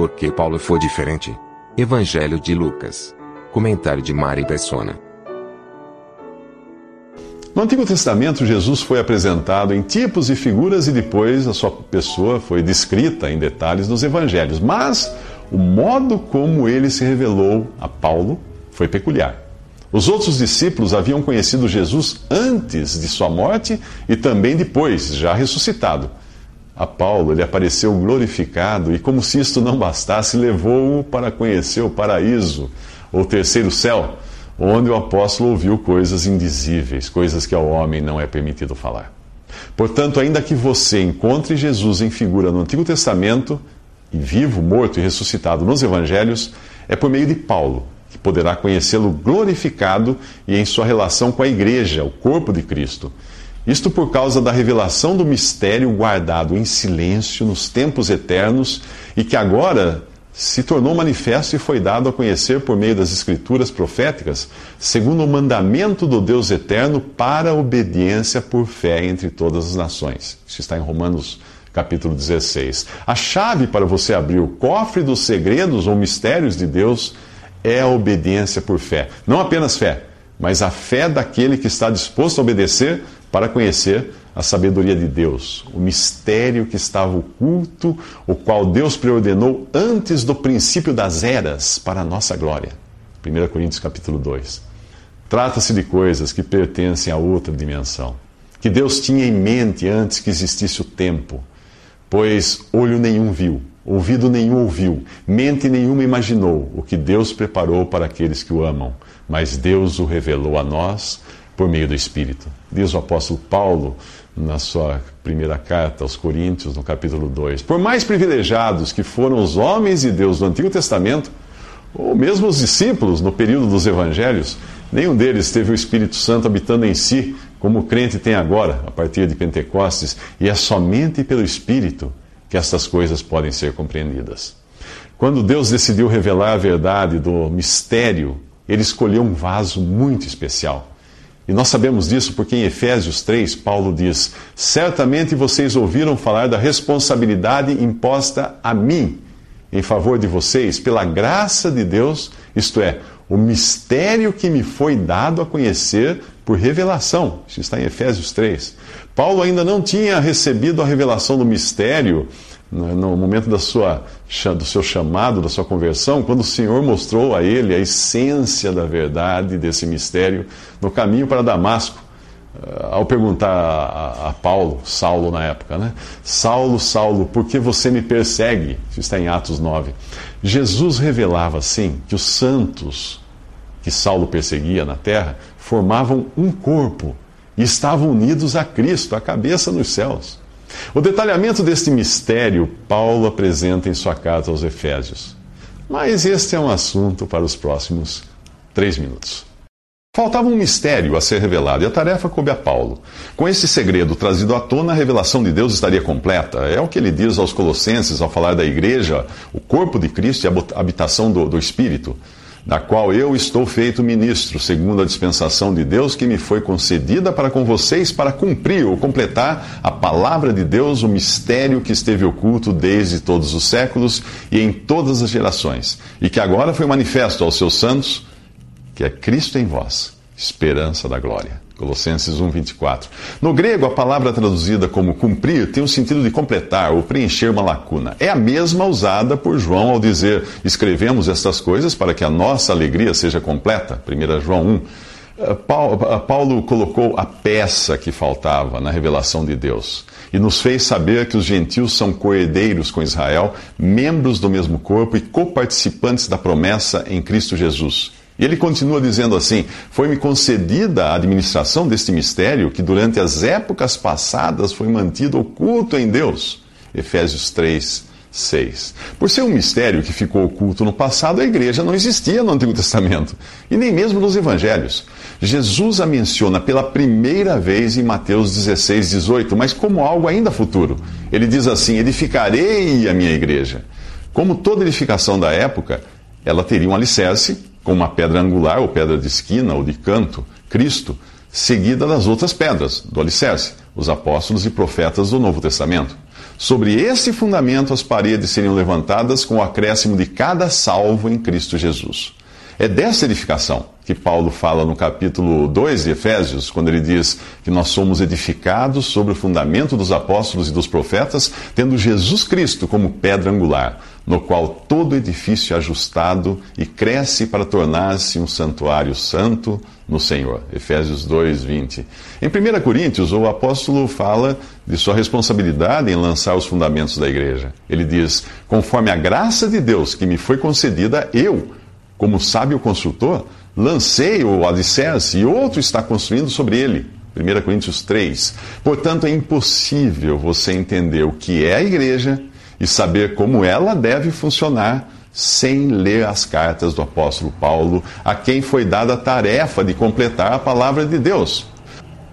Por que Paulo foi diferente? Evangelho de Lucas. Comentário de Mari Persona. No Antigo Testamento, Jesus foi apresentado em tipos e figuras e depois a sua pessoa foi descrita em detalhes nos evangelhos. Mas o modo como ele se revelou a Paulo foi peculiar. Os outros discípulos haviam conhecido Jesus antes de sua morte e também depois, já ressuscitado. A Paulo ele apareceu glorificado e, como se isto não bastasse, levou-o para conhecer o paraíso, ou terceiro céu, onde o apóstolo ouviu coisas indizíveis, coisas que ao homem não é permitido falar. Portanto, ainda que você encontre Jesus em figura no Antigo Testamento, e vivo, morto e ressuscitado nos evangelhos, é por meio de Paulo que poderá conhecê-lo glorificado e em sua relação com a igreja, o corpo de Cristo. Isto por causa da revelação do mistério guardado em silêncio nos tempos eternos e que agora se tornou manifesto e foi dado a conhecer por meio das escrituras proféticas, segundo o mandamento do Deus eterno para obediência por fé entre todas as nações. Isso está em Romanos capítulo 16. A chave para você abrir o cofre dos segredos ou mistérios de Deus é a obediência por fé. Não apenas fé, mas a fé daquele que está disposto a obedecer para conhecer a sabedoria de Deus, o mistério que estava oculto, o qual Deus preordenou antes do princípio das eras para a nossa glória. 1 Coríntios capítulo 2. Trata-se de coisas que pertencem a outra dimensão, que Deus tinha em mente antes que existisse o tempo Pois olho nenhum viu, ouvido nenhum ouviu, mente nenhuma imaginou o que Deus preparou para aqueles que o amam, mas Deus o revelou a nós por meio do Espírito. Diz o apóstolo Paulo na sua primeira carta aos Coríntios, no capítulo 2. Por mais privilegiados que foram os homens de Deus do Antigo Testamento, ou mesmo os discípulos no período dos evangelhos, nenhum deles teve o Espírito Santo habitando em si, como o crente tem agora, a partir de Pentecostes, e é somente pelo Espírito que estas coisas podem ser compreendidas. Quando Deus decidiu revelar a verdade do mistério, ele escolheu um vaso muito especial. E nós sabemos disso porque em Efésios 3, Paulo diz: Certamente vocês ouviram falar da responsabilidade imposta a mim em favor de vocês pela graça de Deus, isto é, o mistério que me foi dado a conhecer por revelação. Isso está em Efésios 3. Paulo ainda não tinha recebido a revelação do mistério no momento da sua, do seu chamado, da sua conversão, quando o Senhor mostrou a ele a essência da verdade desse mistério no caminho para Damasco. Eh, ao perguntar a, a, Paulo, Saulo na época, né? Saulo, Saulo, por que você me persegue? Isso está em Atos 9. Jesus revelava, assim, que os santos que Saulo perseguia na terra formavam um corpo e estavam unidos a Cristo, a cabeça nos céus. O detalhamento deste mistério Paulo apresenta em sua carta aos Efésios. Mas este é um assunto para os próximos três minutos. Faltava um mistério a ser revelado e a tarefa coube a Paulo. Com esse segredo trazido à tona, a revelação de Deus estaria completa. É o que ele diz aos Colossenses ao falar da igreja, o corpo de Cristo e a habitação do, do Espírito da qual eu estou feito ministro, segundo a dispensação de Deus que me foi concedida para com vocês, para cumprir ou completar a palavra de Deus, o mistério que esteve oculto desde todos os séculos e em todas as gerações, e que agora foi manifesto aos seus santos, que é Cristo em vós, esperança da glória. Colossenses 1, 24. No grego, a palavra traduzida como cumprir tem o sentido de completar ou preencher uma lacuna. É a mesma usada por João ao dizer: escrevemos estas coisas para que a nossa alegria seja completa. 1 João 1. Eh, eh, Paulo colocou a peça que faltava na revelação de Deus e nos fez saber que os gentios são coerdeiros com Israel, membros do mesmo corpo e coparticipantes da promessa em Cristo Jesus. E ele continua dizendo assim: Foi-me concedida a administração deste mistério que durante as épocas passadas foi mantido oculto em Deus. Efésios 3, 6. Por ser um mistério que ficou oculto no passado, a igreja não existia no Antigo Testamento e nem mesmo nos Evangelhos. Jesus a menciona pela primeira vez em Mateus 16, 18, mas como algo ainda futuro. Ele diz assim: Edificarei a minha igreja. Como toda edificação da época, ela teria um alicerce, com uma pedra angular, ou pedra de esquina, ou de canto, Cristo, seguida das outras pedras do alicerce, os apóstolos e profetas do Novo Testamento. Sobre esse fundamento, as paredes seriam levantadas com o acréscimo de cada salvo em Cristo Jesus. É dessa edificação que Paulo fala no capítulo 2 de Efésios, quando ele diz que nós somos edificados sobre o fundamento dos apóstolos e dos profetas, tendo Jesus Cristo como pedra angular, no qual todo edifício é ajustado e cresce para tornar-se um santuário santo no Senhor. Efésios 2, 20. Em 1 Coríntios, o apóstolo fala de sua responsabilidade em lançar os fundamentos da igreja. Ele diz: Conforme a graça de Deus que me foi concedida, eu como sábio construtor, lancei o alicerce e outro está construindo sobre ele. 1 Coríntios 3. Portanto, é impossível você entender o que é a igreja e saber como ela deve funcionar sem ler as cartas do apóstolo Paulo, a quem foi dada a tarefa de completar a palavra de Deus.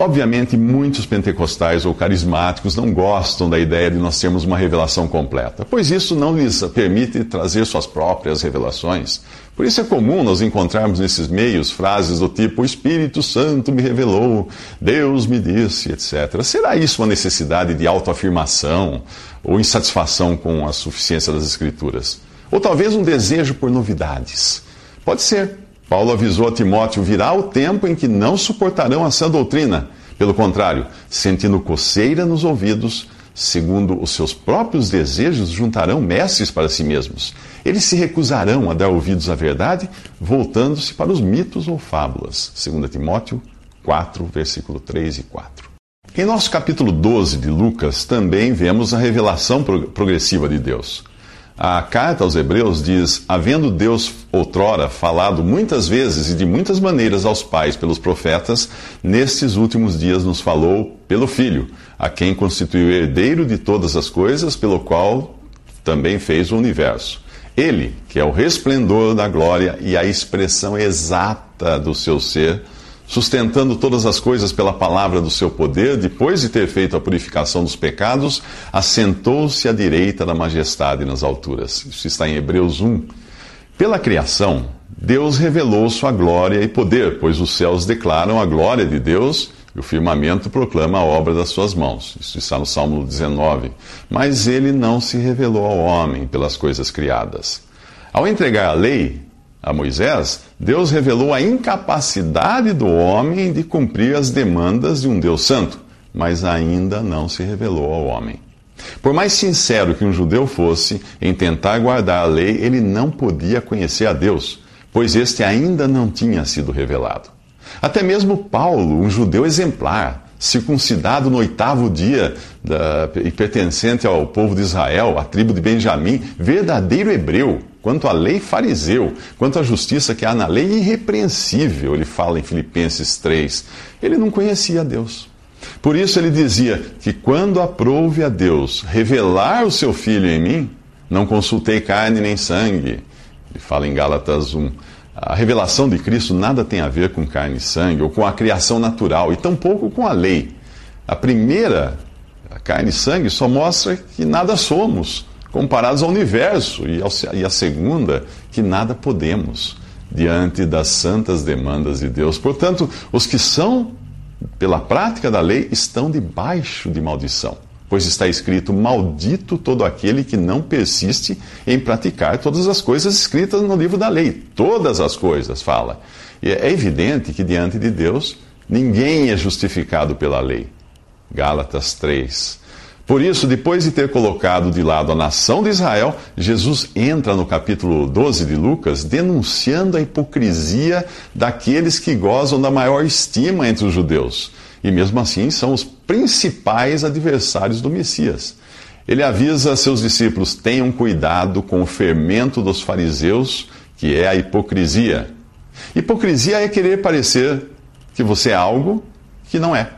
Obviamente, muitos pentecostais ou carismáticos não gostam da ideia de nós termos uma revelação completa, pois isso não lhes permite trazer suas próprias revelações. Por isso é comum nós encontrarmos nesses meios frases do tipo: O Espírito Santo me revelou, Deus me disse, etc. Será isso uma necessidade de autoafirmação ou insatisfação com a suficiência das Escrituras? Ou talvez um desejo por novidades? Pode ser. Paulo avisou a Timóteo: virá o tempo em que não suportarão a sã doutrina. Pelo contrário, sentindo coceira nos ouvidos, segundo os seus próprios desejos, juntarão mestres para si mesmos. Eles se recusarão a dar ouvidos à verdade, voltando-se para os mitos ou fábulas. 2 Timóteo 4, versículo 3 e 4. Em nosso capítulo 12 de Lucas, também vemos a revelação progressiva de Deus. A carta aos Hebreus diz: Havendo Deus outrora falado muitas vezes e de muitas maneiras aos pais pelos profetas, nestes últimos dias nos falou pelo Filho, a quem constituiu herdeiro de todas as coisas, pelo qual também fez o universo. Ele, que é o resplendor da glória e a expressão exata do seu ser, sustentando todas as coisas pela palavra do seu poder, depois de ter feito a purificação dos pecados, assentou-se à direita da majestade nas alturas. Isso está em Hebreus 1. Pela criação, Deus revelou sua glória e poder, pois os céus declaram a glória de Deus e o firmamento proclama a obra das suas mãos. Isso está no Salmo 19. Mas ele não se revelou ao homem pelas coisas criadas. Ao entregar a lei, a Moisés, Deus revelou a incapacidade do homem de cumprir as demandas de um Deus santo, mas ainda não se revelou ao homem. Por mais sincero que um judeu fosse em tentar guardar a lei, ele não podia conhecer a Deus, pois este ainda não tinha sido revelado. Até mesmo Paulo, um judeu exemplar, circuncidado no oitavo dia da, e pertencente ao povo de Israel, à tribo de Benjamim, verdadeiro hebreu, quanto à lei fariseu, quanto à justiça que há na lei irrepreensível, ele fala em Filipenses 3. Ele não conhecia Deus. Por isso ele dizia que quando aprouve a Deus revelar o seu filho em mim, não consultei carne nem sangue. Ele fala em Gálatas 1. A revelação de Cristo nada tem a ver com carne e sangue ou com a criação natural, e tampouco com a lei. A primeira, a carne e sangue, só mostra que nada somos comparados ao universo, e, ao, e a segunda, que nada podemos diante das santas demandas de Deus. Portanto, os que são, pela prática da lei, estão debaixo de maldição pois está escrito: Maldito todo aquele que não persiste em praticar todas as coisas escritas no livro da lei. Todas as coisas, fala. E é evidente que diante de Deus ninguém é justificado pela lei. Gálatas 3. Por isso, depois de ter colocado de lado a nação de Israel, Jesus entra no capítulo 12 de Lucas denunciando a hipocrisia daqueles que gozam da maior estima entre os judeus e mesmo assim são os principais adversários do Messias. Ele avisa seus discípulos: tenham cuidado com o fermento dos fariseus, que é a hipocrisia. Hipocrisia é querer parecer que você é algo que não é.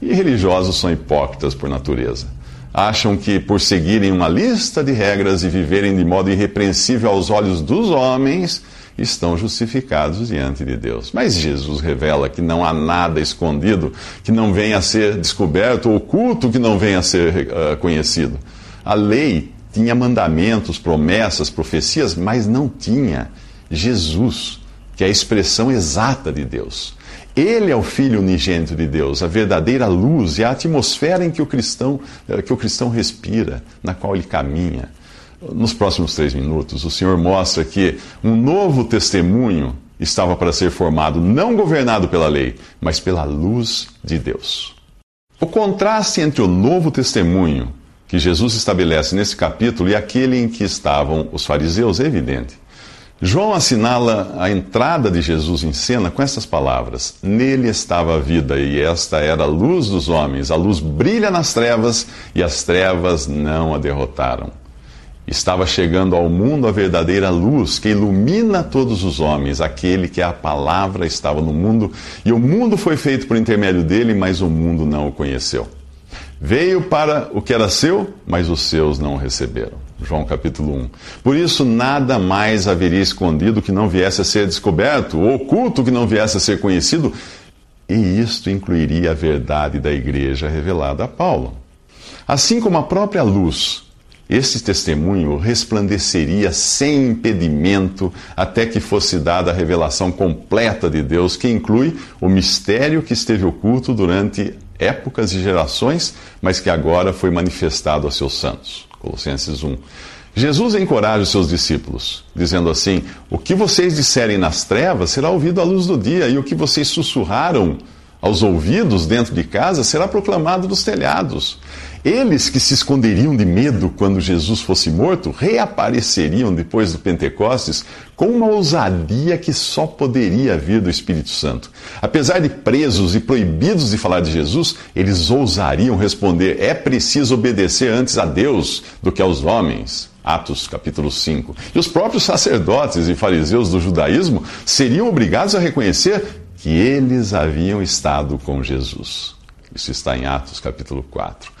E religiosos são hipócritas por natureza. Acham que por seguirem uma lista de regras e viverem de modo irrepreensível aos olhos dos homens, estão justificados diante de Deus. Mas Jesus revela que não há nada escondido que não venha a ser descoberto, oculto que não venha a ser uh, conhecido. A lei tinha mandamentos, promessas, profecias, mas não tinha Jesus, que é a expressão exata de Deus. Ele é o Filho unigênito de Deus, a verdadeira luz e a atmosfera em que o cristão, eh, que o cristão respira, na qual ele caminha. Nos próximos três minutos, o Senhor mostra que um novo testemunho estava para ser formado, não governado pela lei, mas pela luz de Deus. O contraste entre o novo testemunho que Jesus estabelece nesse capítulo e aquele em que estavam os fariseus é evidente. João assinala a entrada de Jesus em cena com essas palavras: Nele estava a vida, e esta era a luz dos homens. A luz brilha nas trevas, e as trevas não a derrotaram. Estava chegando ao mundo a verdadeira luz que ilumina todos os homens. Aquele que é a palavra estava no mundo e o mundo foi feito por intermédio dele, mas o mundo não o conheceu. Veio para o que era seu, mas os seus não o receberam. João capítulo 1. Por isso, nada mais haveria escondido que não viesse a ser descoberto, ou oculto que não viesse a ser conhecido, e isto incluiria a verdade da igreja revelada a Paulo. Assim como a própria luz esse testemunho resplandeceria sem impedimento até que fosse dada a revelação completa de Deus, que inclui o mistério que esteve oculto durante épocas e gerações, mas que agora foi manifestado a seus santos. Colossenses 1. Jesus encoraja os seus discípulos, dizendo assim: O que vocês disserem nas trevas será ouvido à luz do dia, e o que vocês sussurraram aos ouvidos dentro de casa será proclamado nos telhados. Eles que se esconderiam de medo quando Jesus fosse morto, reapareceriam depois do Pentecostes com uma ousadia que só poderia vir do Espírito Santo. Apesar de presos e proibidos de falar de Jesus, eles ousariam responder: é preciso obedecer antes a Deus do que aos homens. Atos capítulo 5. E os próprios sacerdotes e fariseus do judaísmo seriam obrigados a reconhecer que eles haviam estado com Jesus. Isso está em Atos capítulo 4.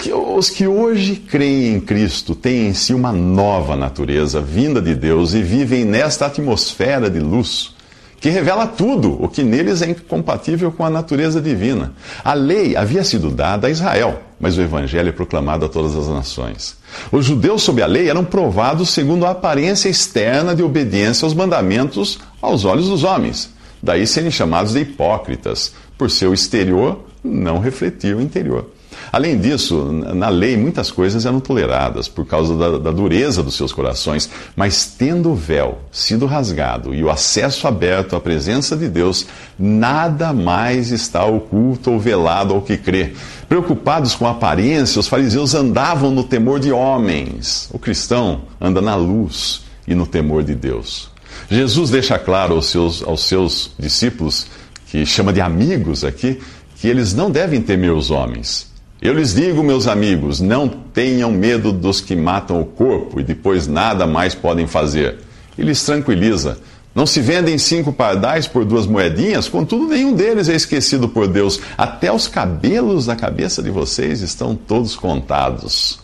Que, os que hoje creem em Cristo têm em si uma nova natureza vinda de Deus e vivem nesta atmosfera de luz que revela tudo o que neles é incompatível com a natureza divina. A lei havia sido dada a Israel, mas o evangelho é proclamado a todas as nações. Os judeus sob a lei eram provados segundo a aparência externa de obediência aos mandamentos aos olhos dos homens. Daí serem chamados de hipócritas, por seu exterior não refletir o interior. Além disso, na lei muitas coisas eram toleradas por causa da, da, dureza dos seus corações, mas tendo o véu sido rasgado e o acesso aberto à presença de Deus, nada mais está oculto ou velado ao que crê. Preocupados com a aparência, os fariseus andavam no temor de homens. O cristão anda na luz e no temor de Deus. Jesus deixa claro aos seus, aos seus discípulos, que chama de amigos aqui, que eles não devem temer os homens. Eu lhes digo, meus amigos, não tenham medo dos que matam o corpo e depois nada mais podem fazer. E lhes tranquiliza. Não se vendem cinco pardais por duas moedinhas, contudo, nenhum deles é esquecido por Deus. Até os cabelos da cabeça de vocês estão todos contados.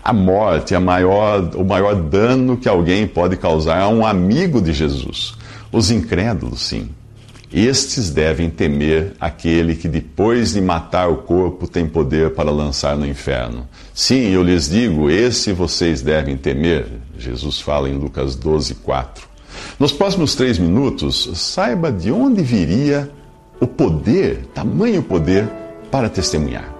A morte é maior, o maior dano que alguém pode causar a um amigo de Jesus. Os incrédulos, sim. Estes devem temer aquele que depois de matar o corpo tem poder para lançar no inferno. Sim, eu lhes digo, esse vocês devem temer. Jesus fala em Lucas 12, 4. Nos próximos três minutos, saiba de onde viria o poder, tamanho poder, para testemunhar.